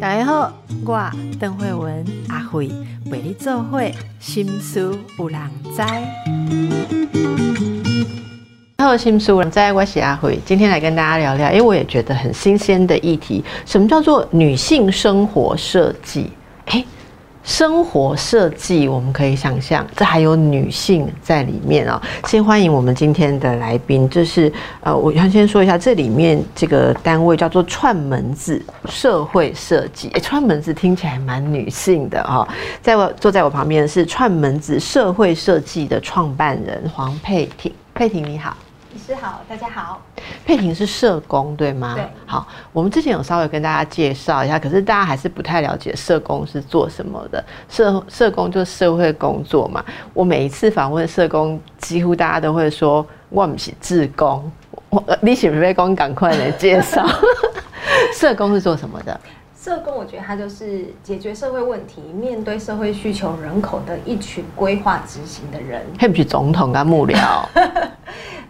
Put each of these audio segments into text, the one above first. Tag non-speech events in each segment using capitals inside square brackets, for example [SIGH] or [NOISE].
大家好，我邓慧文阿慧陪你做会心思有人知。Hello，心思有人在，我是阿慧，今天来跟大家聊聊，因为我也觉得很新鲜的议题，什么叫做女性生活设计？生活设计，我们可以想象，这还有女性在里面啊。先欢迎我们今天的来宾，这是呃，我要先说一下，这里面这个单位叫做串门子社会设计。哎，串门子听起来蛮女性的哈。在我坐在我旁边的是串门子社会设计的创办人黄佩婷，佩婷你好。律师好，大家好。佩婷是社工对吗？对。好，我们之前有稍微跟大家介绍一下，可是大家还是不太了解社工是做什么的。社社工就是社会工作嘛。我每一次访问社工，几乎大家都会说：“我们是志工。”我你是不是工？赶快来介绍。[LAUGHS] 社工是做什么的？社工，我觉得他就是解决社会问题、面对社会需求人口的一群规划执行的人。还不是总统跟幕僚。[LAUGHS]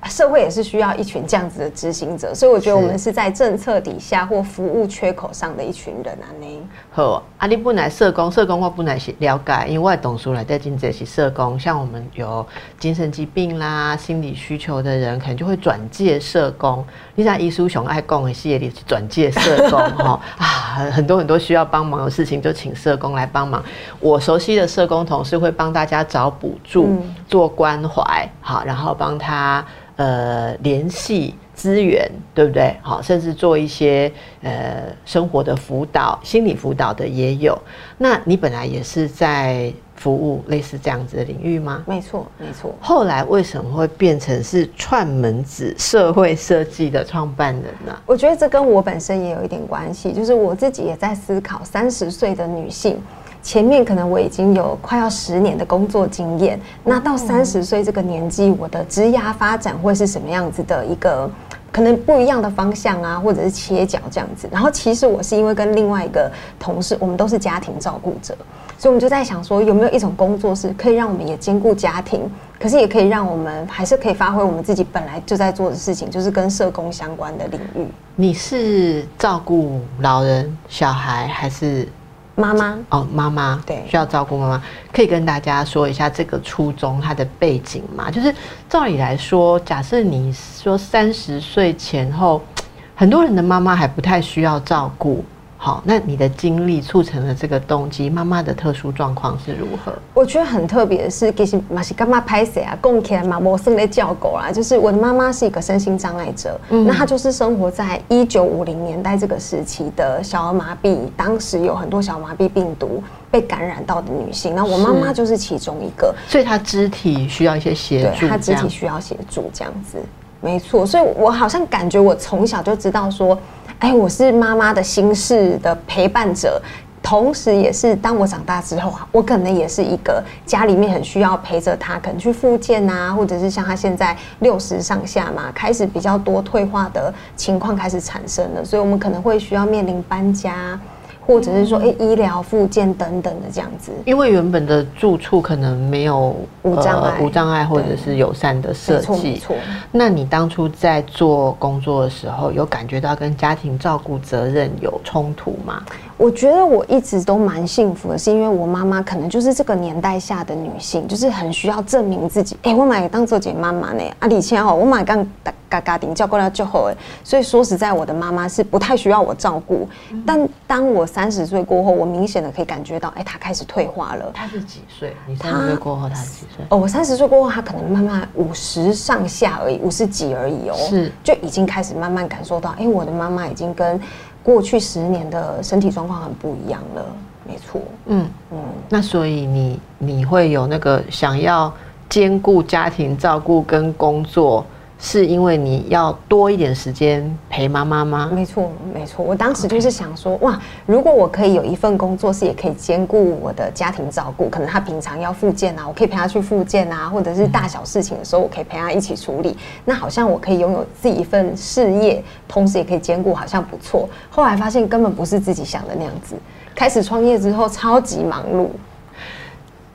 社会也是需要一群这样子的执行者，所以我觉得我们是在政策底下或服务缺口上的一群人啊。呢，好，啊，你本来社工，社工我本来是了解，因为我懂书来在进这些社工，像我们有精神疾病啦、心理需求的人，可能就会转介社工。你像伊书雄爱共的系列里转介社工哈 [LAUGHS] 啊，很多很多需要帮忙的事情就请社工来帮忙。我熟悉的社工同事会帮大家找补助、做关怀，好，然后帮他。呃，联系资源，对不对？好，甚至做一些呃生活的辅导、心理辅导的也有。那你本来也是在服务类似这样子的领域吗？没错，没错。后来为什么会变成是串门子社会设计的创办人呢？我觉得这跟我本身也有一点关系，就是我自己也在思考三十岁的女性。前面可能我已经有快要十年的工作经验，那到三十岁这个年纪，我的职涯发展会是什么样子的一个可能不一样的方向啊，或者是切角这样子。然后其实我是因为跟另外一个同事，我们都是家庭照顾者，所以我们就在想说，有没有一种工作是可以让我们也兼顾家庭，可是也可以让我们还是可以发挥我们自己本来就在做的事情，就是跟社工相关的领域。你是照顾老人、小孩还是？妈妈哦，妈妈对，需要照顾妈妈，可以跟大家说一下这个初衷，它的背景嘛？就是照理来说，假设你说三十岁前后，很多人的妈妈还不太需要照顾。好，那你的经历促成了这个动机。妈妈的特殊状况是如何？我觉得很特别的是，其实马西干妈拍谁啊？供起来嘛，我生的叫狗啦。就是我的妈妈是一个身心障碍者，那她就是生活在一九五零年代这个时期的小儿麻痹，当时有很多小儿麻痹病毒被感染到的女性。那我妈妈就是其中一个，所以她肢体需要一些协助，她肢体需要协助这样子，没错。所以我好像感觉我从小就知道说。哎，我是妈妈的心事的陪伴者，同时也是当我长大之后啊，我可能也是一个家里面很需要陪着他，可能去复健啊，或者是像他现在六十上下嘛，开始比较多退化的情况开始产生了，所以我们可能会需要面临搬家。或者是说，哎，医疗附件等等的这样子，因为原本的住处可能没有无障碍、无障碍或者是友善的设计。错，那你当初在做工作的时候，有感觉到跟家庭照顾责任有冲突吗？我觉得我一直都蛮幸福的，是因为我妈妈可能就是这个年代下的女性，就是很需要证明自己。哎，我买当做姐妈妈呢，啊，以前哦，我买刚嘎嘎顶叫过来就好哎。所以说实在，我的妈妈是不太需要我照顾。但当我三十岁过后，我明显的可以感觉到，哎，她开始退化了。她是几岁？你三十岁过后，她是几岁？哦，我三十岁过后，她可能慢慢五十上下而已，五十几而已哦。是，就已经开始慢慢感受到，哎，我的妈妈已经跟。过去十年的身体状况很不一样了，没错。嗯嗯，那所以你你会有那个想要兼顾家庭照顾跟工作。是因为你要多一点时间陪妈妈吗？没错，没错。我当时就是想说，哇，如果我可以有一份工作，是也可以兼顾我的家庭照顾，可能他平常要复健啊，我可以陪他去复健啊，或者是大小事情的时候，我可以陪他一起处理。那好像我可以拥有自己一份事业，同时也可以兼顾，好像不错。后来发现根本不是自己想的那样子，开始创业之后超级忙碌。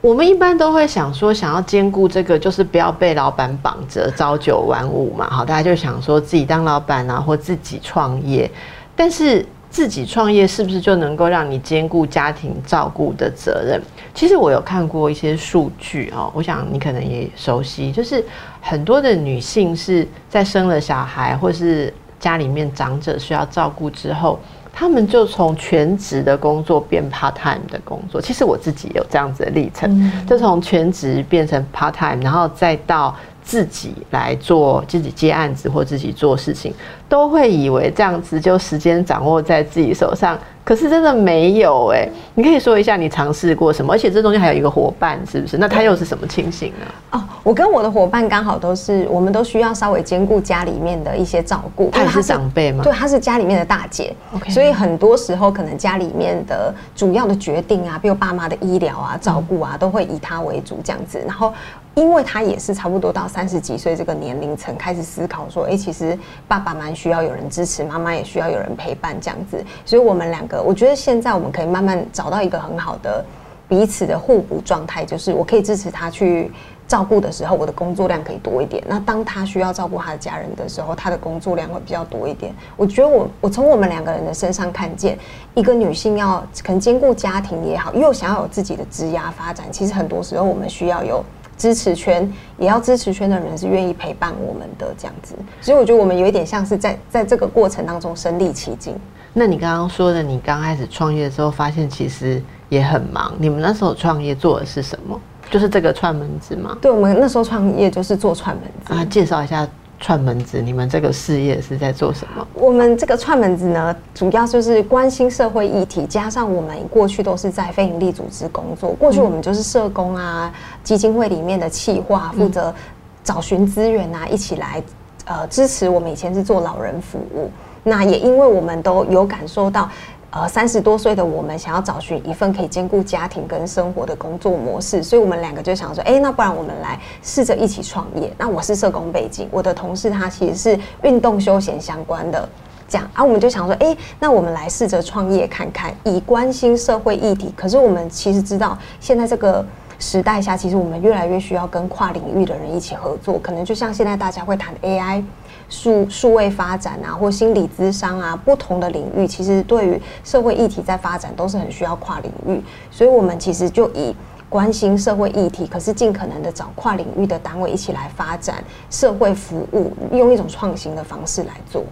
我们一般都会想说，想要兼顾这个，就是不要被老板绑着，朝九晚五嘛。好，大家就想说自己当老板啊，或自己创业。但是自己创业是不是就能够让你兼顾家庭照顾的责任？其实我有看过一些数据哦，我想你可能也熟悉，就是很多的女性是在生了小孩，或是家里面长者需要照顾之后。他们就从全职的工作变 part time 的工作，其实我自己有这样子的历程，就从全职变成 part time，然后再到自己来做自己接案子或自己做事情，都会以为这样子就时间掌握在自己手上。可是真的没有哎，你可以说一下你尝试过什么？而且这中间还有一个伙伴，是不是？那他又是什么情形呢？哦，我跟我的伙伴刚好都是，我们都需要稍微兼顾家里面的一些照顾。他是长辈吗？对，他是家里面的大姐。所以很多时候可能家里面的主要的决定啊，比如爸妈的医疗啊、照顾啊，都会以他为主这样子。然后。因为他也是差不多到三十几岁这个年龄层开始思考说，哎，其实爸爸蛮需要有人支持，妈妈也需要有人陪伴这样子。所以，我们两个，我觉得现在我们可以慢慢找到一个很好的彼此的互补状态，就是我可以支持他去照顾的时候，我的工作量可以多一点；那当他需要照顾他的家人的时候，他的工作量会比较多一点。我觉得我我从我们两个人的身上看见，一个女性要可能兼顾家庭也好，又想要有自己的职业发展，其实很多时候我们需要有。支持圈也要支持圈的人是愿意陪伴我们的这样子，所以我觉得我们有一点像是在在这个过程当中身历其境。那你刚刚说的，你刚开始创业的时候，发现其实也很忙。你们那时候创业做的是什么？就是这个串门子吗？对，我们那时候创业就是做串门子啊。介绍一下。串门子，你们这个事业是在做什么？我们这个串门子呢，主要就是关心社会议题，加上我们过去都是在非营利组织工作，过去我们就是社工啊，基金会里面的企划，负责找寻资源啊，一起来呃支持我们以前是做老人服务，那也因为我们都有感受到。呃，三十多岁的我们想要找寻一份可以兼顾家庭跟生活的工作模式，所以我们两个就想说，哎，那不然我们来试着一起创业。那我是社工背景，我的同事他其实是运动休闲相关的，这样啊，我们就想说，哎，那我们来试着创业看看，以关心社会议题。可是我们其实知道，现在这个时代下，其实我们越来越需要跟跨领域的人一起合作，可能就像现在大家会谈 AI。数数位发展啊，或心理咨商啊，不同的领域，其实对于社会议题在发展都是很需要跨领域，所以我们其实就以关心社会议题，可是尽可能的找跨领域的单位一起来发展社会服务，用一种创新的方式来做。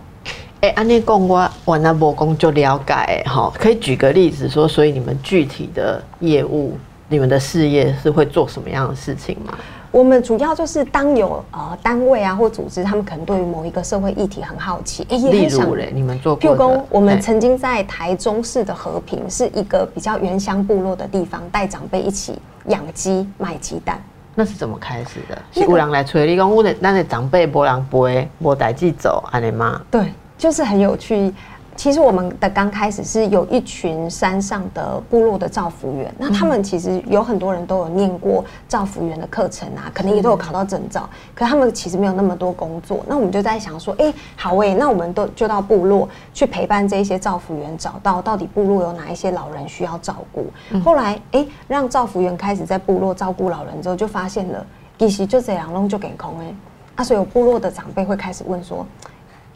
哎，安内公我我那波工就了解哈，可以举个例子说，所以你们具体的业务，你们的事业是会做什么样的事情吗？我们主要就是当有呃单位啊或组织，他们可能对于某一个社会议题很好奇，哎，例如嘞，你们做譬如我们曾经在台中市的和平，是一个比较原乡部落的地方，带长辈一起养鸡卖鸡蛋。那是怎么开始的？是有人来催你讲，我的那的长辈无人背，无带记走，安尼吗？对，就是很有趣。其实我们的刚开始是有一群山上的部落的造福员，那他们其实有很多人都有念过造福员的课程啊，可能也都有考到证照，可他们其实没有那么多工作。那我们就在想说，哎，好诶，那我们都就到部落去陪伴这些造福员，找到到底部落有哪一些老人需要照顾。后来，哎，让造福员开始在部落照顾老人之后，就发现了，其实就这样弄就给空哎，啊，所以有部落的长辈会开始问说。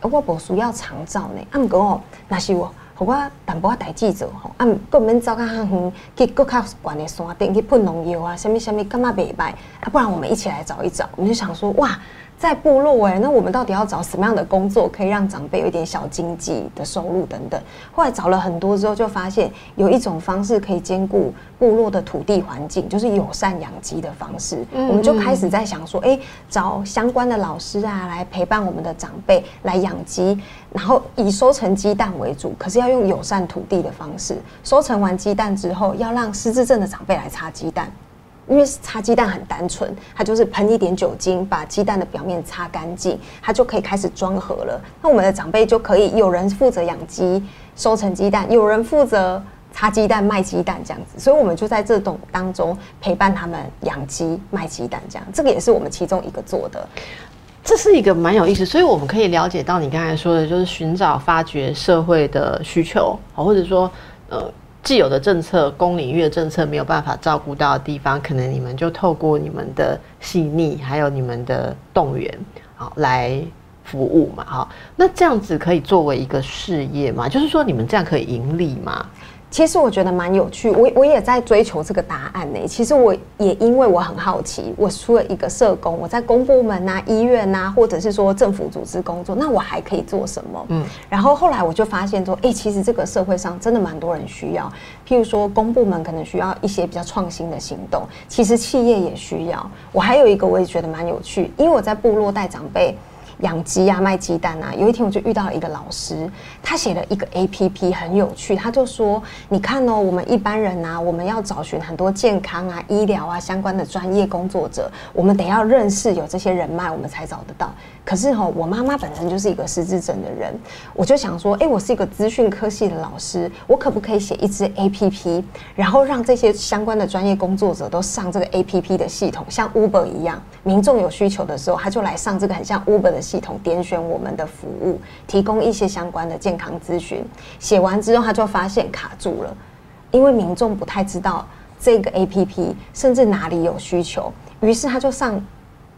我无需要长照呢，啊，毋过哦，若是我，互我淡薄仔代志做吼，啊，毋免走较远去搁较悬的山顶去喷农药啊，什物什物，感觉袂歹，啊，不然我们一起来找一找，我们就想说，哇。在部落哎，那我们到底要找什么样的工作，可以让长辈有一点小经济的收入等等？后来找了很多之后，就发现有一种方式可以兼顾部落的土地环境，就是友善养鸡的方式。我们就开始在想说，哎，找相关的老师啊，来陪伴我们的长辈来养鸡，然后以收成鸡蛋为主，可是要用友善土地的方式。收成完鸡蛋之后，要让失智症的长辈来擦鸡蛋。因为擦鸡蛋很单纯，它就是喷一点酒精，把鸡蛋的表面擦干净，它就可以开始装盒了。那我们的长辈就可以有人负责养鸡、收成鸡蛋，有人负责擦鸡蛋、卖鸡蛋这样子。所以，我们就在这栋当中陪伴他们养鸡、卖鸡蛋这样。这个也是我们其中一个做的。这是一个蛮有意思，所以我们可以了解到你刚才说的，就是寻找、发掘社会的需求，或者说，呃。既有的政策、公领域的政策没有办法照顾到的地方，可能你们就透过你们的细腻，还有你们的动员，好来服务嘛，哈。那这样子可以作为一个事业嘛？就是说你们这样可以盈利吗？其实我觉得蛮有趣，我我也在追求这个答案呢。其实我也因为我很好奇，我出了一个社工，我在公部门啊、医院啊，或者是说政府组织工作，那我还可以做什么？嗯，然后后来我就发现说，哎，其实这个社会上真的蛮多人需要，譬如说公部门可能需要一些比较创新的行动，其实企业也需要。我还有一个我也觉得蛮有趣，因为我在部落带长辈。养鸡啊，卖鸡蛋啊。有一天我就遇到了一个老师，他写了一个 A P P，很有趣。他就说：“你看哦，我们一般人啊，我们要找寻很多健康啊、医疗啊相关的专业工作者，我们得要认识有这些人脉，我们才找得到。可是哈，我妈妈本身就是一个失智症的人，我就想说，哎，我是一个资讯科系的老师，我可不可以写一支 A P P，然后让这些相关的专业工作者都上这个 A P P 的系统，像 Uber 一样，民众有需求的时候，他就来上这个很像 Uber 的。”系统点选我们的服务，提供一些相关的健康咨询。写完之后，他就发现卡住了，因为民众不太知道这个 A P P，甚至哪里有需求。于是他就上，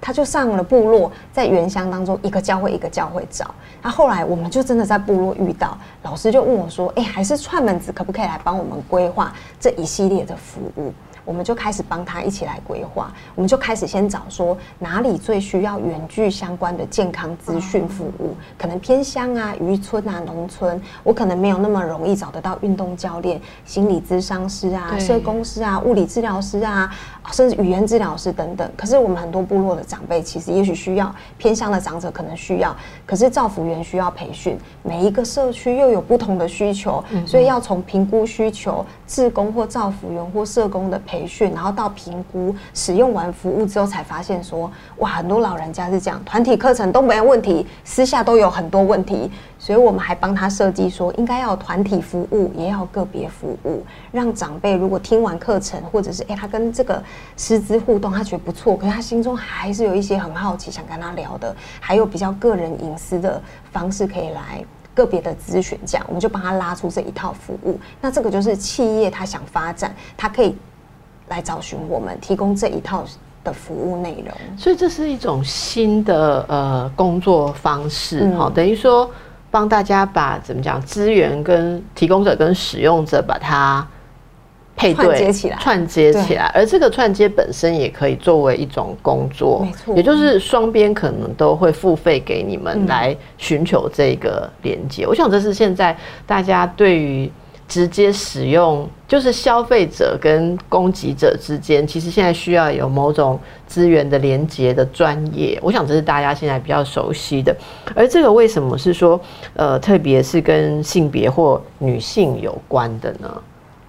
他就上了部落，在原乡当中一个教会一个教会找。那后来我们就真的在部落遇到老师，就问我说：“哎，还是串门子可不可以来帮我们规划这一系列的服务？”我们就开始帮他一起来规划，我们就开始先找说哪里最需要远距相关的健康资讯服务，可能偏乡啊、渔村啊、农村，我可能没有那么容易找得到运动教练、心理咨商师啊、社工师啊、物理治疗师啊，甚至语言治疗师等等。可是我们很多部落的长辈其实也许需要偏乡的长者可能需要，可是造福员需要培训，每一个社区又有不同的需求，所以要从评估需求、志工或造福员或社工的培。培训，然后到评估，使用完服务之后，才发现说，哇，很多老人家是这样，团体课程都没有问题，私下都有很多问题，所以我们还帮他设计说，应该要团体服务，也要个别服务，让长辈如果听完课程，或者是哎，他跟这个师资互动，他觉得不错，可是他心中还是有一些很好奇，想跟他聊的，还有比较个人隐私的方式可以来。个别的咨询，这样我们就帮他拉出这一套服务。那这个就是企业他想发展，他可以。来找寻我们提供这一套的服务内容，所以这是一种新的呃工作方式，好，等于说帮大家把怎么讲资源跟提供者跟使用者把它配对接起来，串接起来，而这个串接本身也可以作为一种工作，没错，也就是双边可能都会付费给你们来寻求这个连接。我想这是现在大家对于。直接使用就是消费者跟供给者之间，其实现在需要有某种资源的连接的专业，我想这是大家现在比较熟悉的。而这个为什么是说，呃，特别是跟性别或女性有关的呢？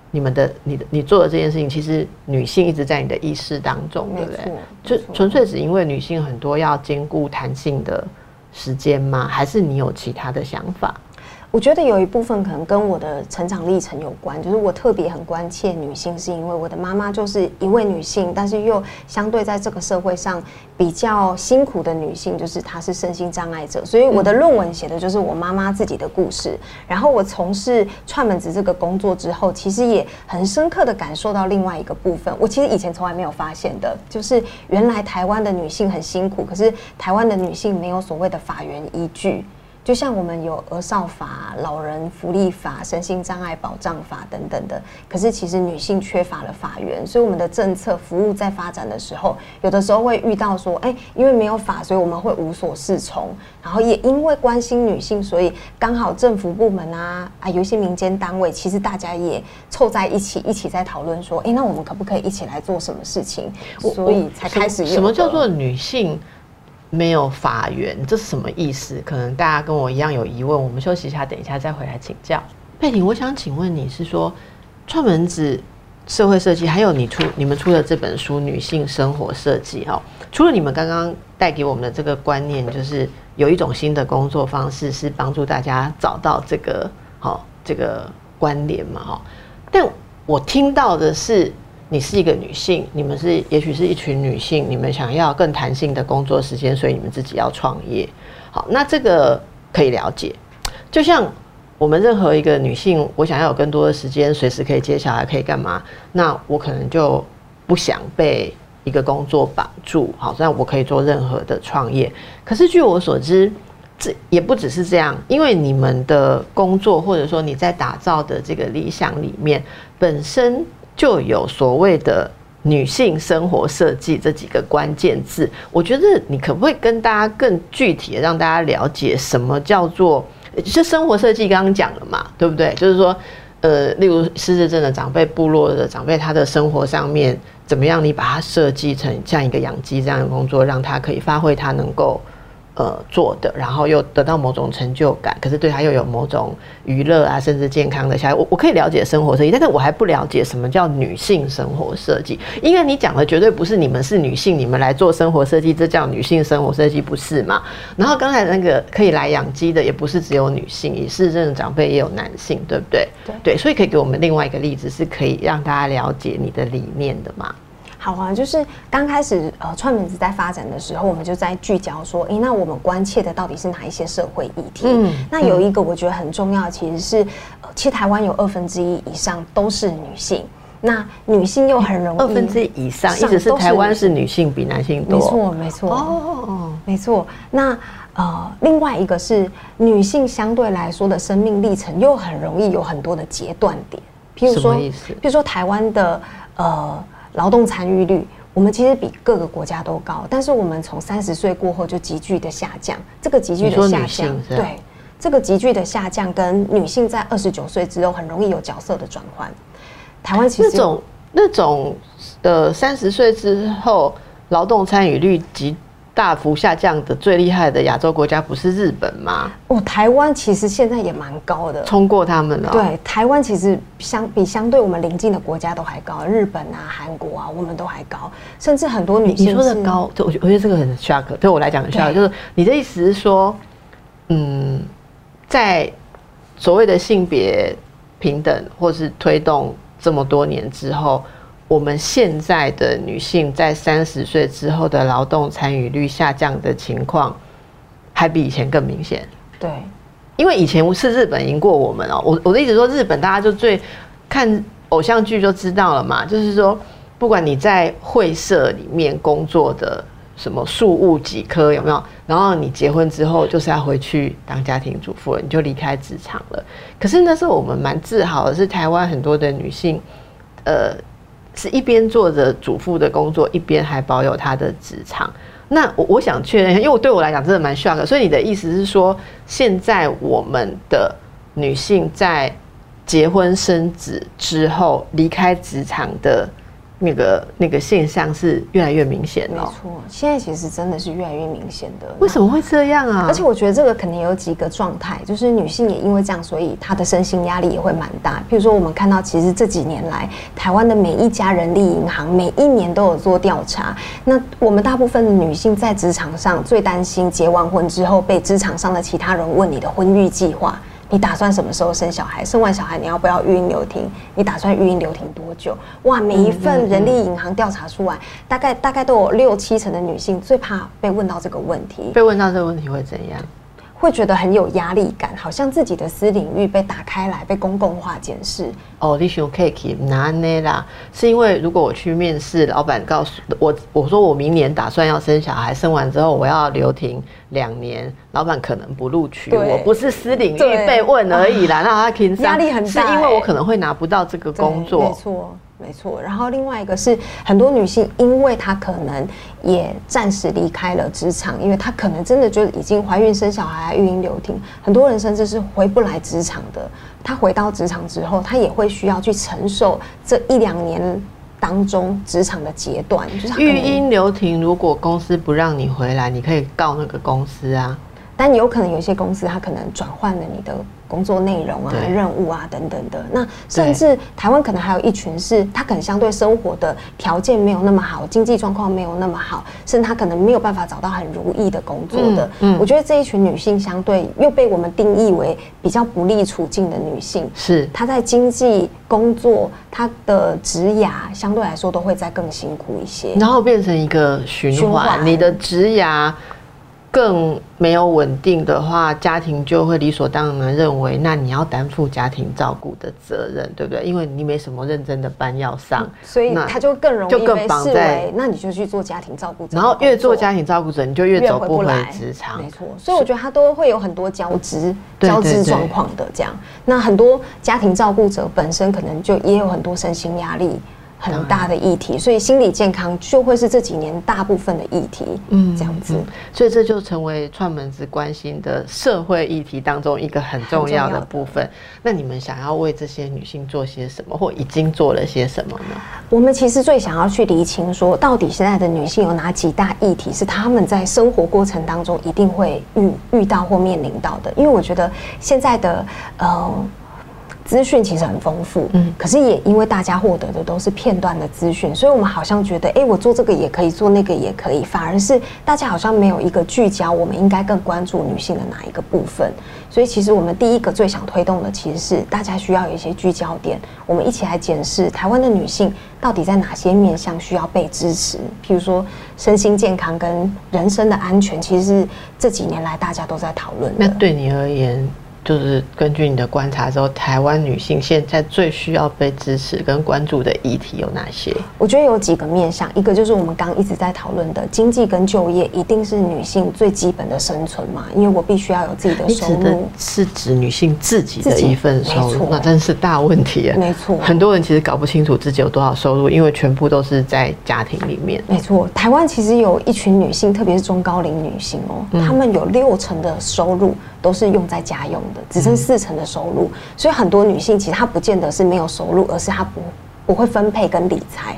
你们的、你的、你做的这件事情，其实女性一直在你的意识当中，对不对？就纯粹只因为女性很多要兼顾弹性的时间吗？还是你有其他的想法？我觉得有一部分可能跟我的成长历程有关，就是我特别很关切女性，是因为我的妈妈就是一位女性，但是又相对在这个社会上比较辛苦的女性，就是她是身心障碍者，所以我的论文写的就是我妈妈自己的故事。然后我从事串门子这个工作之后，其实也很深刻的感受到另外一个部分，我其实以前从来没有发现的，就是原来台湾的女性很辛苦，可是台湾的女性没有所谓的法源依据。就像我们有儿少法、老人福利法、身心障碍保障法等等的，可是其实女性缺乏了法源，所以我们的政策服务在发展的时候，有的时候会遇到说，哎，因为没有法，所以我们会无所适从。然后也因为关心女性，所以刚好政府部门啊啊，有一些民间单位，其实大家也凑在一起，一起在讨论说，哎，那我们可不可以一起来做什么事情？所以才开始什么叫做女性？没有法源，这是什么意思？可能大家跟我一样有疑问。我们休息一下，等一下再回来请教。佩婷，我想请问你是说串门子社会设计，还有你出你们出的这本书《女性生活设计》哈？除了你们刚刚带给我们的这个观念，就是有一种新的工作方式，是帮助大家找到这个好这个关联嘛哈？但我听到的是。你是一个女性，你们是也许是一群女性，你们想要更弹性的工作时间，所以你们自己要创业。好，那这个可以了解。就像我们任何一个女性，我想要有更多的时间，随时可以接小孩，可以干嘛？那我可能就不想被一个工作绑住，好，虽然我可以做任何的创业。可是据我所知，这也不只是这样，因为你们的工作或者说你在打造的这个理想里面，本身就有所谓的女性生活设计这几个关键字。我觉得你可不可以跟大家更具体的让大家了解什么叫做？就生活设计刚刚讲了嘛，对不对？就是说，呃，例如失智症的长辈、部落的长辈，他的生活上面怎么样？你把它设计成像一个养鸡这样的工作，让他可以发挥他能够。呃，做的，然后又得到某种成就感，可是对他又有某种娱乐啊，甚至健康的下来，我我可以了解生活设计，但是我还不了解什么叫女性生活设计，因为你讲的绝对不是你们是女性，你们来做生活设计，这叫女性生活设计，不是嘛？然后刚才那个可以来养鸡的，也不是只有女性，也是这种长辈也有男性，对不对？对对，所以可以给我们另外一个例子，是可以让大家了解你的理念的嘛？好啊，就是刚开始呃，串门子在发展的时候，我们就在聚焦说，哎，那我们关切的到底是哪一些社会议题？嗯，那有一个我觉得很重要，其实是，呃，其实台湾有二分之一以上都是女性，那女性又很容易二分之一以上，一直是台湾是女性比男性多，没错，没错，哦，没错。那呃，另外一个是女性相对来说的生命历程又很容易有很多的截断点，譬如说，譬如说台湾的呃。劳动参与率，我们其实比各个国家都高，但是我们从三十岁过后就急剧的下降。这个急剧的下降，对，这个急剧的下降跟女性在二十九岁之后很容易有角色的转换。台湾其实那种那种呃三十岁之后劳动参与率极。大幅下降的最厉害的亚洲国家不是日本吗？哦，台湾其实现在也蛮高的，冲过他们了。对，台湾其实相比相对我们邻近的国家都还高，日本啊、韩国啊，我们都还高，甚至很多女性。你说的高，我我觉得这个很 shock，对我来讲很 shock，就是你的意思是说，嗯，在所谓的性别平等或是推动这么多年之后。我们现在的女性在三十岁之后的劳动参与率下降的情况，还比以前更明显。对，因为以前是日本赢过我们哦。我我的意思说，日本大家就最看偶像剧就知道了嘛。就是说，不管你在会社里面工作的什么数务几科有没有，然后你结婚之后就是要回去当家庭主妇了，你就离开职场了。可是那时候我们蛮自豪的是，台湾很多的女性，呃。是一边做着主妇的工作，一边还保有她的职场。那我我想确认一下，因为我对我来讲真的蛮 shock。所以你的意思是说，现在我们的女性在结婚生子之后离开职场的？那个那个现象是越来越明显了。没错，现在其实真的是越来越明显的。为什么会这样啊？而且我觉得这个肯定有几个状态，就是女性也因为这样，所以她的身心压力也会蛮大。譬如说，我们看到其实这几年来，台湾的每一家人力银行每一年都有做调查。那我们大部分的女性在职场上最担心结完婚之后被职场上的其他人问你的婚育计划。你打算什么时候生小孩？生完小孩你要不要育婴留停？你打算育婴留停多久？哇，每一份人力银行调查出来，大概大概都有六七成的女性最怕被问到这个问题。被问到这个问题会怎样？会觉得很有压力感，好像自己的私领域被打开来，被公共化检视。哦，你想 cake 拿呢啦？是因为如果我去面试，老板告诉我，我说我明年打算要生小孩，生完之后我要留停两年，老板可能不录取我，不是私领域被问而已啦。[LAUGHS] 那他平压力很大，是因为我可能会拿不到这个工作。没错。没错，然后另外一个是很多女性，因为她可能也暂时离开了职场，因为她可能真的就已经怀孕生小孩、育婴留停，很多人甚至是回不来职场的。她回到职场之后，她也会需要去承受这一两年当中职场的阶段。就是育婴留停，如果公司不让你回来，你可以告那个公司啊。但有可能有些公司，它可能转换了你的。工作内容啊、任务啊等等的，那甚至台湾可能还有一群是，他可能相对生活的条件没有那么好，经济状况没有那么好，甚至他可能没有办法找到很如意的工作的。嗯，我觉得这一群女性相对又被我们定义为比较不利处境的女性，是。她在经济、工作、她的职涯相对来说都会再更辛苦一些，然后变成一个循环，你的职涯。更没有稳定的话，家庭就会理所当然认为，那你要担负家庭照顾的责任，对不对？因为你没什么认真的班要上，所以那他就更容就更易被视绑在为，那你就去做家庭照顾者然后，越做家庭照顾者，你就越越走不回职场没。错，所以我觉得他都会有很多交织、交织状况的这样。那很多家庭照顾者本身可能就也有很多身心压力很大的议题，所以心理健康就会是这几年大部分的议题。嗯，这样子。所以这就成为串门子关心的社会议题当中一个很重要的部分。那你们想要为这些女性做些什么，或已经做了些什么呢？我们其实最想要去厘清说，到底现在的女性有哪几大议题是她们在生活过程当中一定会遇遇到或面临到的？因为我觉得现在的呃。资讯其实很丰富，嗯，可是也因为大家获得的都是片段的资讯，所以我们好像觉得，哎、我做这个也可以，做那个也可以，反而是大家好像没有一个聚焦，我们应该更关注女性的哪一个部分。所以其实我们第一个最想推动的，其实是大家需要有一些聚焦点，我们一起来检视台湾的女性到底在哪些面向需要被支持。譬如说身心健康跟人身的安全，其实是这几年来大家都在讨论的。那对你而言，就是根据你的观察之后，台湾女性现在最需要被支持跟关注的议题有哪些？我觉得有几个面向，一个就是我们刚刚一直在讨论的经济跟就业，一定是女性最基本的生存嘛，因为我必须要有自己的收入。是指女性自己的一份收，入那真是大问题啊。没错很多人其实搞不清楚自己有多少收入，因为全部都是在家庭里面。没错，台湾其实有一群女性，特别是中高龄女性哦，她们有六成的收入都是用在家用的，只剩四成的收入。所以很多女性其实她不见得是没有收入，而是她不不会分配跟理财。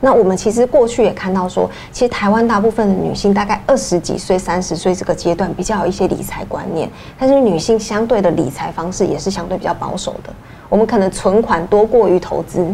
那我们其实过去也看到说，其实台湾大部分的女性大概二十几岁、三十岁这个阶段比较有一些理财观念，但是女性相对的理财方式也是相对比较保守的。我们可能存款多过于投资，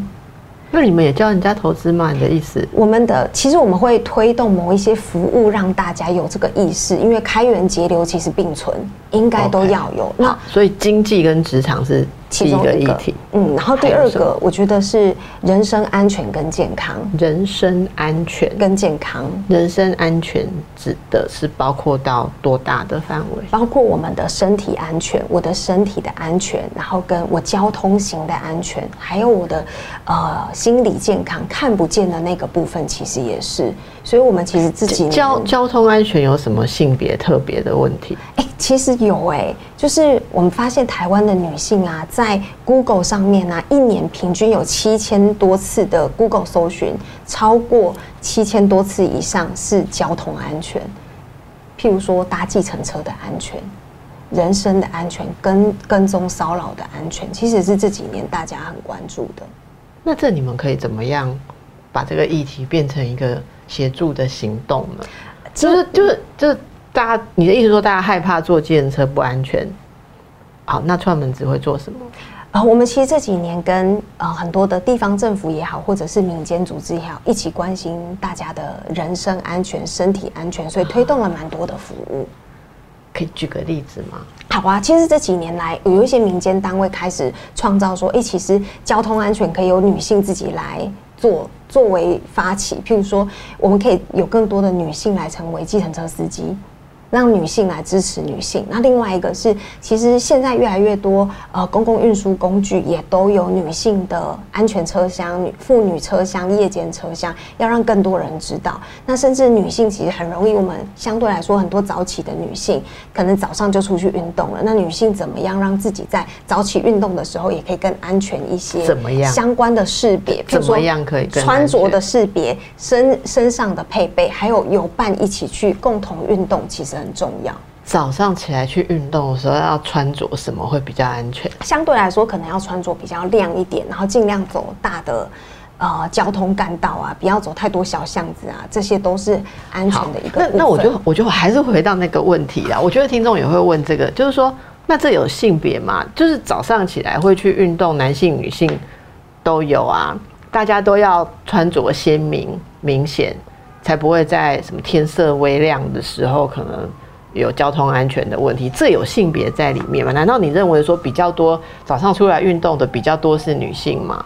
那你们也教人家投资吗？你的意思？我们的其实我们会推动某一些服务，让大家有这个意识，因为开源节流其实并存，应该都要有。那所以经济跟职场是其中一个个议题。，嗯，然后第二个我觉得是人身安全跟健康，人身安全，跟健康，人身安全指的是包括到多大的范围？包括我们的身体安全，我的身体的安全，然后跟我交通型的安全，还有我的呃心理健康看不见的那个部分，其实也是。所以我们其实自己交交通安全有什么性别特别的问题？哎、其实有哎、就是我们发现台湾的女性啊，在 Google 上面啊，一年平均有七千多次的 Google 搜寻，超过七千多次以上是交通安全，譬如说搭计程车的安全。人身的安全跟跟踪骚扰的安全，其实是这几年大家很关注的。那这你们可以怎么样把这个议题变成一个协助的行动呢？就是就是就是大家，你的意思说大家害怕坐计程车不安全？好，那串门子会做什么？啊、我们其实这几年跟呃很多的地方政府也好，或者是民间组织也好，一起关心大家的人身安全、身体安全，所以推动了蛮多的服务。可以举个例子吗？好啊，其实这几年来，有一些民间单位开始创造说，诶，其实交通安全可以由女性自己来做，作为发起。譬如说，我们可以有更多的女性来成为计程车司机。让女性来支持女性。那另外一个是，其实现在越来越多呃公共运输工具也都有女性的安全车厢、女妇女车厢、夜间车厢，要让更多人知道。那甚至女性其实很容易，我们相对来说很多早起的女性，可能早上就出去运动了。那女性怎么样让自己在早起运动的时候也可以更安全一些？怎么样相关的识别？譬如说怎么样可以穿着的识别、身身上的配备，还有有伴一起去共同运动，其实很重要。早上起来去运动的时候要穿着什么会比较安全？相对来说，可能要穿着比较亮一点，然后尽量走大的呃交通干道啊，不要走太多小巷子啊，这些都是安全的一个。那那我就我就还是回到那个问题啦。我觉得听众也会问这个，就是说，那这有性别吗？就是早上起来会去运动，男性、女性都有啊，大家都要穿着鲜明、明显，才不会在什么天色微亮的时候可能。有交通安全的问题，这有性别在里面吗？难道你认为说比较多早上出来运动的比较多是女性吗？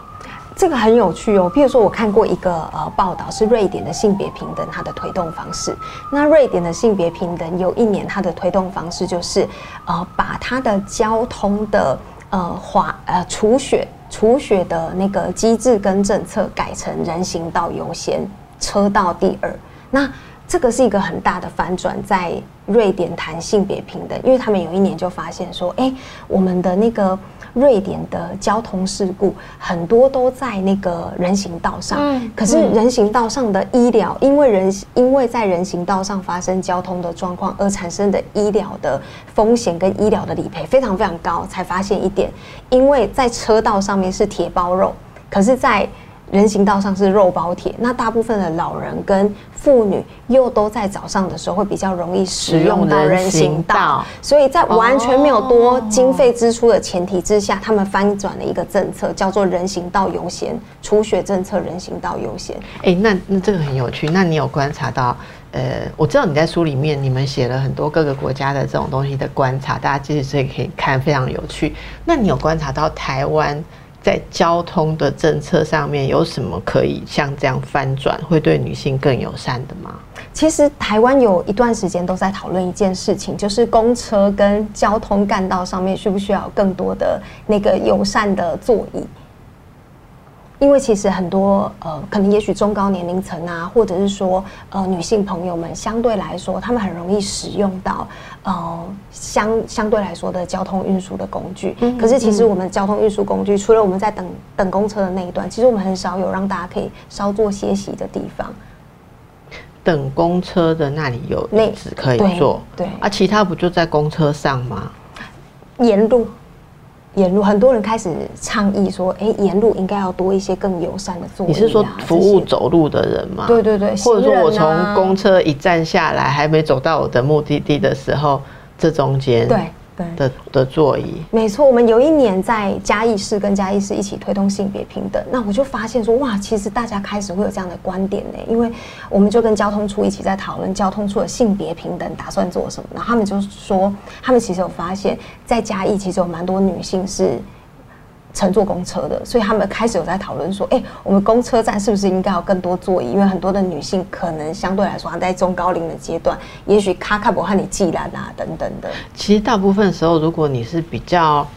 这个很有趣哦。譬如说，我看过一个呃报道，是瑞典的性别平等它的推动方式。那瑞典的性别平等有一年它的推动方式就是呃把它的交通的呃滑呃除雪除雪的那个机制跟政策改成人行道优先，车道第二。那这个是一个很大的反转，在瑞典谈性别平等，因为他们有一年就发现说，哎，我们的那个。瑞典的交通事故很多都在那个人行道上，可是人行道上的医疗，因为人因为在人行道上发生交通的状况而产生的医疗的风险跟医疗的理赔非常非常高，才发现一点，因为在车道上面是铁包肉，可是，在人行道上是肉包铁，那大部分的老人跟妇女又都在早上的时候会比较容易使用到人行道，所以在完全没有多经费支出的前提之下，他们翻转了一个政策，叫做人行道优先，除雪政策人行道优先。哎，那那这个很有趣，那你有观察到？呃，我知道你在书里面你们写了很多各个国家的这种东西的观察，大家其实可以看，非常有趣。那你有观察到台湾？在交通的政策上面有什么可以像这样翻转，会对女性更友善的吗？其实台湾有一段时间都在讨论一件事情，就是公车跟交通干道上面需不需要更多的那个友善的座椅。因为其实很多呃，可能也许中高年龄层啊，或者是说呃女性朋友们，相对来说，他们很容易使用到呃相相对来说的交通运输的工具。可是其实我们交通运输工具，除了我们在等等公车的那一段，其实我们很少有让大家可以稍作歇息的地方。等公车的那里有位置可以坐，对啊，其他不就在公车上吗？沿路。沿路很多人开始倡议说：“哎，沿路应该要多一些更友善的座椅。”你是说服务走路的人吗？对对对，或者说我从公车一站下来，还没走到我的目的地的时候，这中间对。的的座椅，没错。我们有一年在嘉义市跟嘉义市一起推动性别平等，那我就发现说，哇，其实大家开始会有这样的观点呢。因为我们就跟交通处一起在讨论交通处的性别平等打算做什么，然后他们就说，他们其实有发现，在嘉义其实有蛮多女性是。乘坐公车的，所以他们开始有在讨论说，哎，我们公车站是不是应该有更多座椅？因为很多的女性可能相对来说，她在中高龄的阶段，也许卡卡不和你寄来啊等等的。其实大部分时候，如果你是比较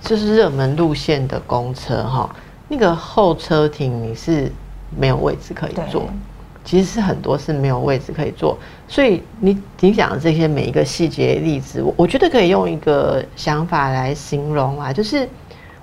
就是热门路线的公车哈，那个候车亭你是没有位置可以坐，其实是很多是没有位置可以坐。所以你你讲的这些每一个细节例子，我我觉得可以用一个想法来形容啊，就是。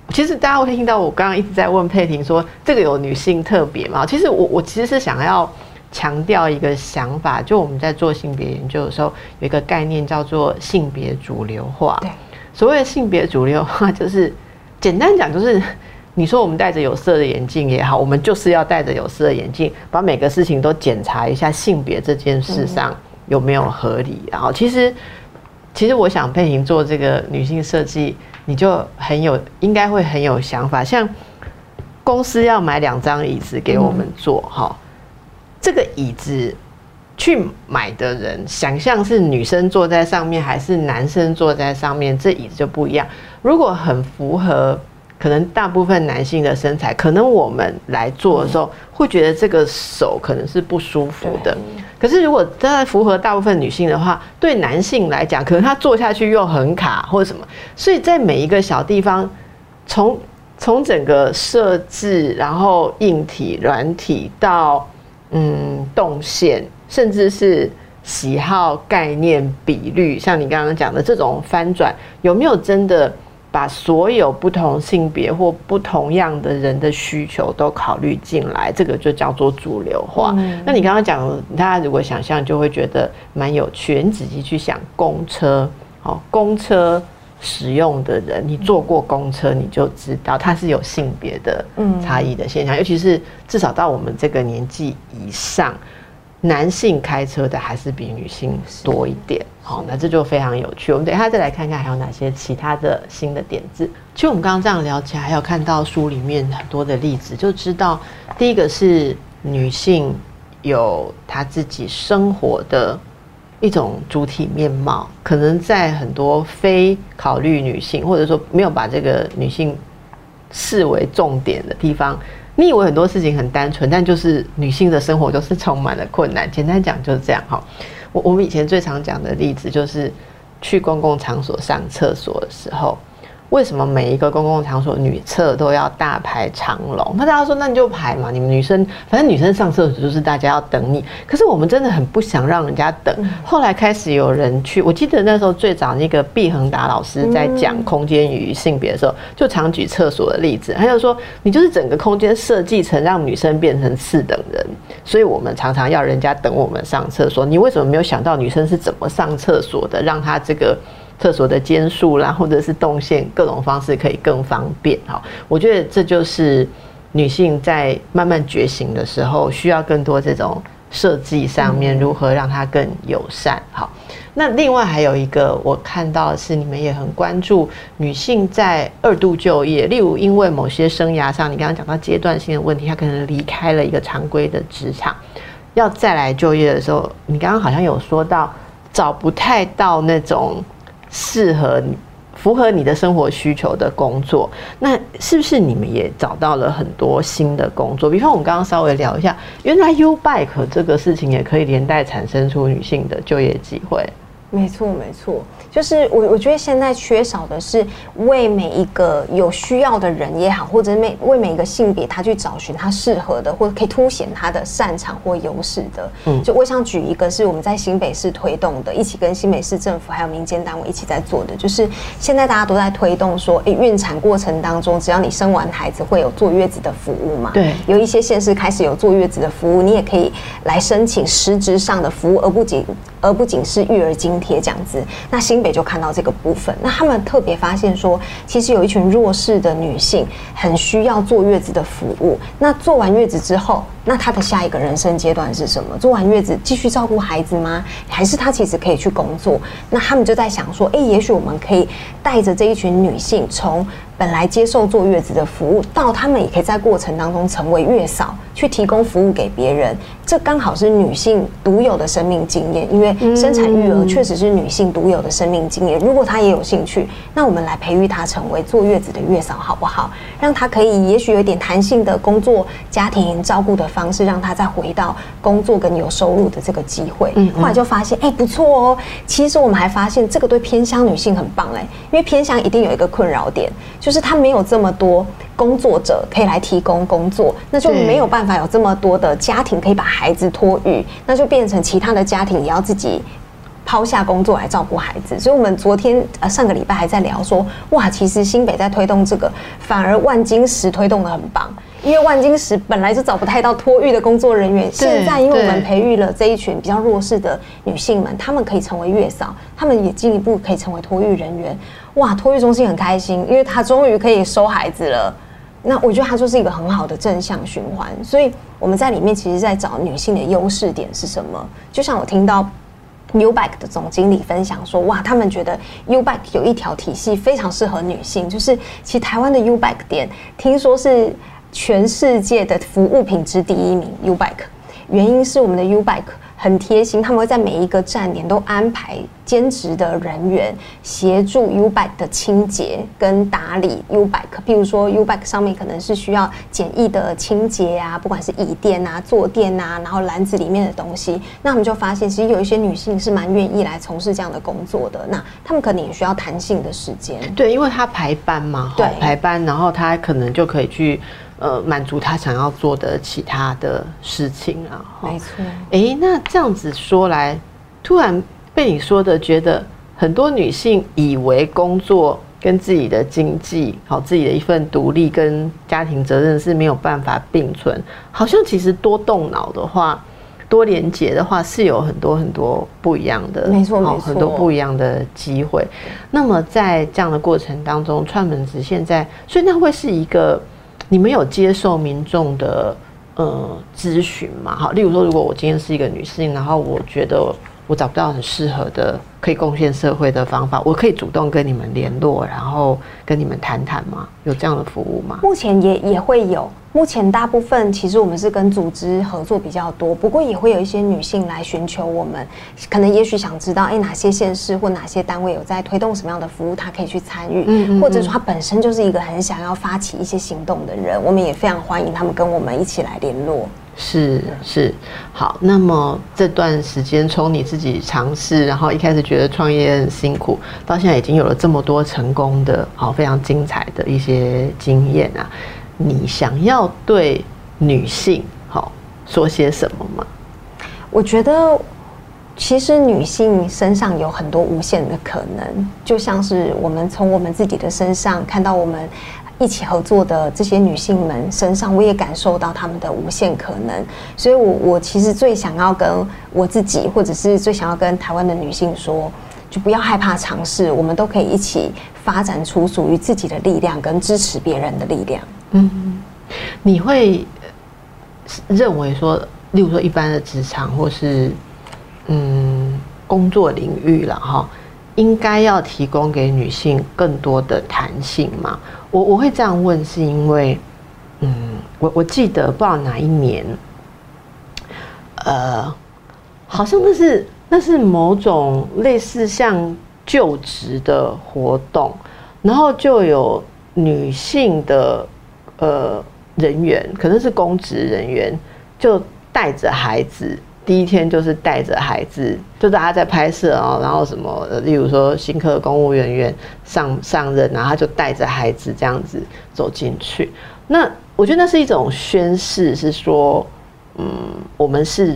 其实大家会听到我刚刚一直在问佩婷说，这个有女性特别吗？其实我我其实是想要强调一个想法，就我们在做性别研究的时候，有一个概念叫做性别主流化。对，所谓的性别主流化，就是简单讲，就是你说我们戴着有色的眼镜也好，我们就是要戴着有色的眼镜，把每个事情都检查一下性别这件事上有没有合理。然后，其实其实我想佩婷做这个女性设计。你就很有，应该会很有想法。像公司要买两张椅子给我们坐，哈，这个椅子去买的人，想象是女生坐在上面还是男生坐在上面，这椅子就不一样。如果很符合。可能大部分男性的身材，可能我们来做的时候会觉得这个手可能是不舒服的。可是如果真的符合大部分女性的话，对男性来讲，可能他坐下去又很卡或者什么。所以在每一个小地方，从从整个设置，然后硬体、软体到嗯动线，甚至是喜好、概念、比率，像你刚刚讲的这种翻转，有没有真的？把所有不同性别或不同样的人的需求都考虑进来，这个就叫做主流化。那你刚刚讲，大家如果想象，就会觉得蛮有趣。你仔细去想，公车，哦，公车使用的人，你坐过公车，你就知道它是有性别的差异的现象，尤其是至少到我们这个年纪以上。男性开车的还是比女性多一点，好，那这就非常有趣。我们等一下再来看看还有哪些其他的新的点子。其实我们刚刚这样聊起来，还有看到书里面很多的例子，就知道第一个是女性有她自己生活的一种主体面貌，可能在很多非考虑女性或者说没有把这个女性视为重点的地方。你以为很多事情很单纯，但就是女性的生活就是充满了困难。[LAUGHS] 简单讲就是这样哈。我我们以前最常讲的例子就是去公共场所上厕所的时候。为什么每一个公共场所女厕都要大排长龙？那大家说，那你就排嘛，你们女生反正女生上厕所就是大家要等你。可是我们真的很不想让人家等。后来开始有人去，我记得那时候最早那个毕恒达老师在讲空间与性别的时候，就常举厕所的例子。他就说，你就是整个空间设计成让女生变成次等人，所以我们常常要人家等我们上厕所。你为什么没有想到女生是怎么上厕所的，让她这个？厕所的间数啦，或者是动线各种方式可以更方便哈。我觉得这就是女性在慢慢觉醒的时候，需要更多这种设计上面如何让它更友善。好，那另外还有一个我看到是，你们也很关注女性在二度就业，例如因为某些生涯上，你刚刚讲到阶段性的问题，她可能离开了一个常规的职场，要再来就业的时候，你刚刚好像有说到找不太到那种。适合你、符合你的生活需求的工作，那是不是你们也找到了很多新的工作？比方我们刚刚稍微聊一下，原来 U Bike 这个事情也可以连带产生出女性的就业机会。没错，没错。就是我，我觉得现在缺少的是为每一个有需要的人也好，或者每为每一个性别他去找寻他适合的，或者可以凸显他的擅长或优势的。嗯，就我想举一个是我们在新北市推动的，一起跟新北市政府还有民间单位一起在做的，就是现在大家都在推动说，哎，孕产过程当中，只要你生完孩子会有坐月子的服务嘛？对，有一些县市开始有坐月子的服务，你也可以来申请实质上的服务，而不仅而不仅是育儿津贴这样子。那新北就看到这个部分，那他们特别发现说，其实有一群弱势的女性很需要坐月子的服务。那坐完月子之后，那她的下一个人生阶段是什么？做完月子继续照顾孩子吗？还是她其实可以去工作？那他们就在想说，哎，也许我们可以带着这一群女性从。本来接受坐月子的服务，到他们也可以在过程当中成为月嫂，去提供服务给别人。这刚好是女性独有的生命经验，因为生产育儿确实是女性独有的生命经验。如果她也有兴趣，那我们来培育她成为坐月子的月嫂，好不好？让她可以也许有点弹性的工作、家庭照顾的方式，让她再回到工作跟有收入的这个机会。嗯，后来就发现，哎，不错哦。其实我们还发现，这个对偏乡女性很棒哎，因为偏乡一定有一个困扰点，就。就是他没有这么多工作者可以来提供工作，那就没有办法有这么多的家庭可以把孩子托育，那就变成其他的家庭也要自己抛下工作来照顾孩子。所以，我们昨天呃上个礼拜还在聊说，哇，其实新北在推动这个，反而万金石推动的很棒。因为万金石本来就找不太到托育的工作人员，现在因为我们培育了这一群比较弱势的女性们，她们可以成为月嫂，她们也进一步可以成为托育人员。哇，托育中心很开心，因为她终于可以收孩子了。那我觉得它就是一个很好的正向循环。所以我们在里面其实在找女性的优势点是什么？就像我听到 Ubike 的总经理分享说，哇，他们觉得 Ubike 有一条体系非常适合女性，就是其实台湾的 Ubike 店听说是。全世界的服务品质第一名，Ubike，原因是我们的 Ubike 很贴心，他们会在每一个站点都安排兼职的人员协助 Ubike 的清洁跟打理 Ubike。譬如说 Ubike 上面可能是需要简易的清洁啊，不管是椅垫啊、坐垫啊，然后篮子里面的东西，那我们就发现其实有一些女性是蛮愿意来从事这样的工作的。那他们可能也需要弹性的时间，对，因为他排班嘛，对，排班，然后他可能就可以去。呃，满足他想要做的其他的事情啊，没错。哎，那这样子说来，突然被你说的，觉得很多女性以为工作跟自己的经济，好自己的一份独立跟家庭责任是没有办法并存，好像其实多动脑的话，多连接的话，是有很多很多不一样的，没错，没错，很多不一样的机会。那么在这样的过程当中，串门子现在，所以那会是一个。你们有接受民众的呃咨询吗？好，例如说，如果我今天是一个女性，然后我觉得我找不到很适合的可以贡献社会的方法，我可以主动跟你们联络，然后跟你们谈谈吗？有这样的服务吗？目前也也会有。目前大部分其实我们是跟组织合作比较多，不过也会有一些女性来寻求我们，可能也许想知道，哎，哪些县市或哪些单位有在推动什么样的服务，她可以去参与，嗯或者说她本身就是一个很想要发起一些行动的人，我们也非常欢迎他们跟我们一起来联络。是是，好，那么这段时间从你自己尝试，然后一开始觉得创业很辛苦，到现在已经有了这么多成功的，好非常精彩的一些经验啊。你想要对女性好说些什么吗？我觉得，其实女性身上有很多无限的可能，就像是我们从我们自己的身上看到我们一起合作的这些女性们身上，我也感受到她们的无限可能。所以，我我其实最想要跟我自己，或者是最想要跟台湾的女性说，就不要害怕尝试，我们都可以一起发展出属于自己的力量，跟支持别人的力量。嗯，你会认为说，例如说一般的职场或是嗯工作领域了哈，应该要提供给女性更多的弹性吗？我我会这样问，是因为嗯，我我记得不知道哪一年，呃，好像那是那是某种类似像就职的活动，然后就有女性的。呃，人员可能是公职人员，就带着孩子，第一天就是带着孩子，就大家在拍摄哦，然后什么，例如说新科公务人员上上任，然后他就带着孩子这样子走进去。那我觉得那是一种宣誓，是说，嗯，我们是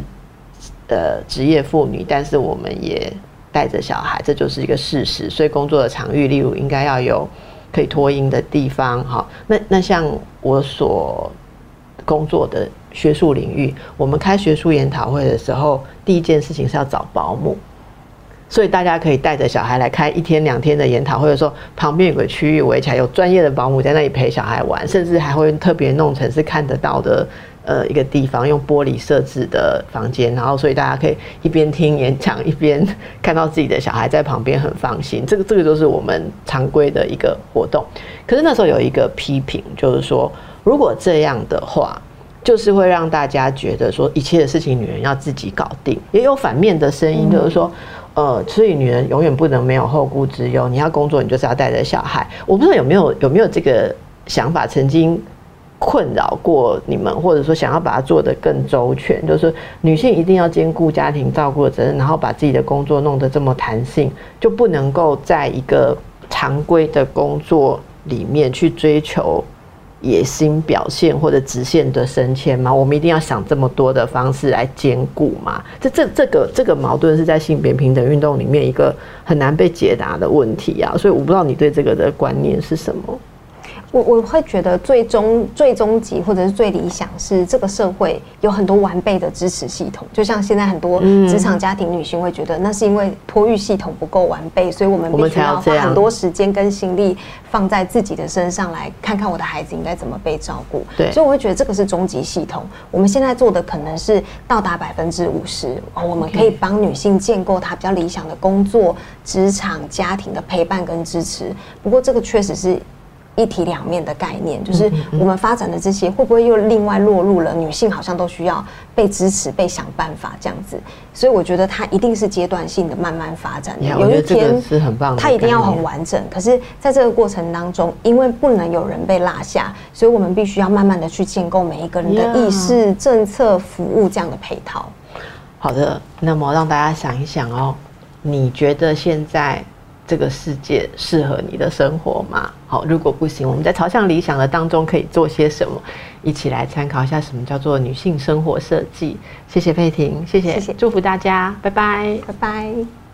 呃职业妇女，但是我们也带着小孩，这就是一个事实。所以工作的场域，例如应该要有。可以脱音的地方，哈，那那像我所工作的学术领域，我们开学术研讨会的时候，第一件事情是要找保姆，所以大家可以带着小孩来开一天两天的研讨会的时候，旁边有个区域围起来，有专业的保姆在那里陪小孩玩，甚至还会特别弄成是看得到的。呃，一个地方用玻璃设置的房间，然后所以大家可以一边听演讲，一边看到自己的小孩在旁边，很放心。这个这个就是我们常规的一个活动。可是那时候有一个批评，就是说，如果这样的话，就是会让大家觉得说，一切的事情女人要自己搞定。也有反面的声音，就是说，呃，所以女人永远不能没有后顾之忧。你要工作，你就是要带着小孩。我不知道有没有有没有这个想法，曾经。困扰过你们，或者说想要把它做得更周全，就是女性一定要兼顾家庭照顾的责任，然后把自己的工作弄得这么弹性，就不能够在一个常规的工作里面去追求野心表现或者直线的升迁吗？我们一定要想这么多的方式来兼顾吗？这这这个这个矛盾是在性别平等运动里面一个很难被解答的问题啊！所以我不知道你对这个的观念是什么。我我会觉得最终最终极或者是最理想是这个社会有很多完备的支持系统，就像现在很多职场家庭女性会觉得那是因为托育系统不够完备，所以我们必须要花很多时间跟心力放在自己的身上来看看我的孩子应该怎么被照顾。对，所以我会觉得这个是终极系统。我们现在做的可能是到达百分之五十，我们可以帮女性建构她比较理想的工作、职场、家庭的陪伴跟支持。不过这个确实是。一体两面的概念，就是我们发展的这些会不会又另外落入了女性好像都需要被支持、被想办法这样子？所以我觉得它一定是阶段性的慢慢发展的。有一天是很棒，它一定要很完整。可是在这个过程当中，因为不能有人被落下，所以我们必须要慢慢的去建构每一个人的意识、政策、服务这样的配套。好的，那么让大家想一想哦，你觉得现在？这个世界适合你的生活吗？好，如果不行，我们在朝向理想的当中可以做些什么？一起来参考一下什么叫做女性生活设计。谢谢佩婷，谢谢，祝福大家，拜拜，拜拜。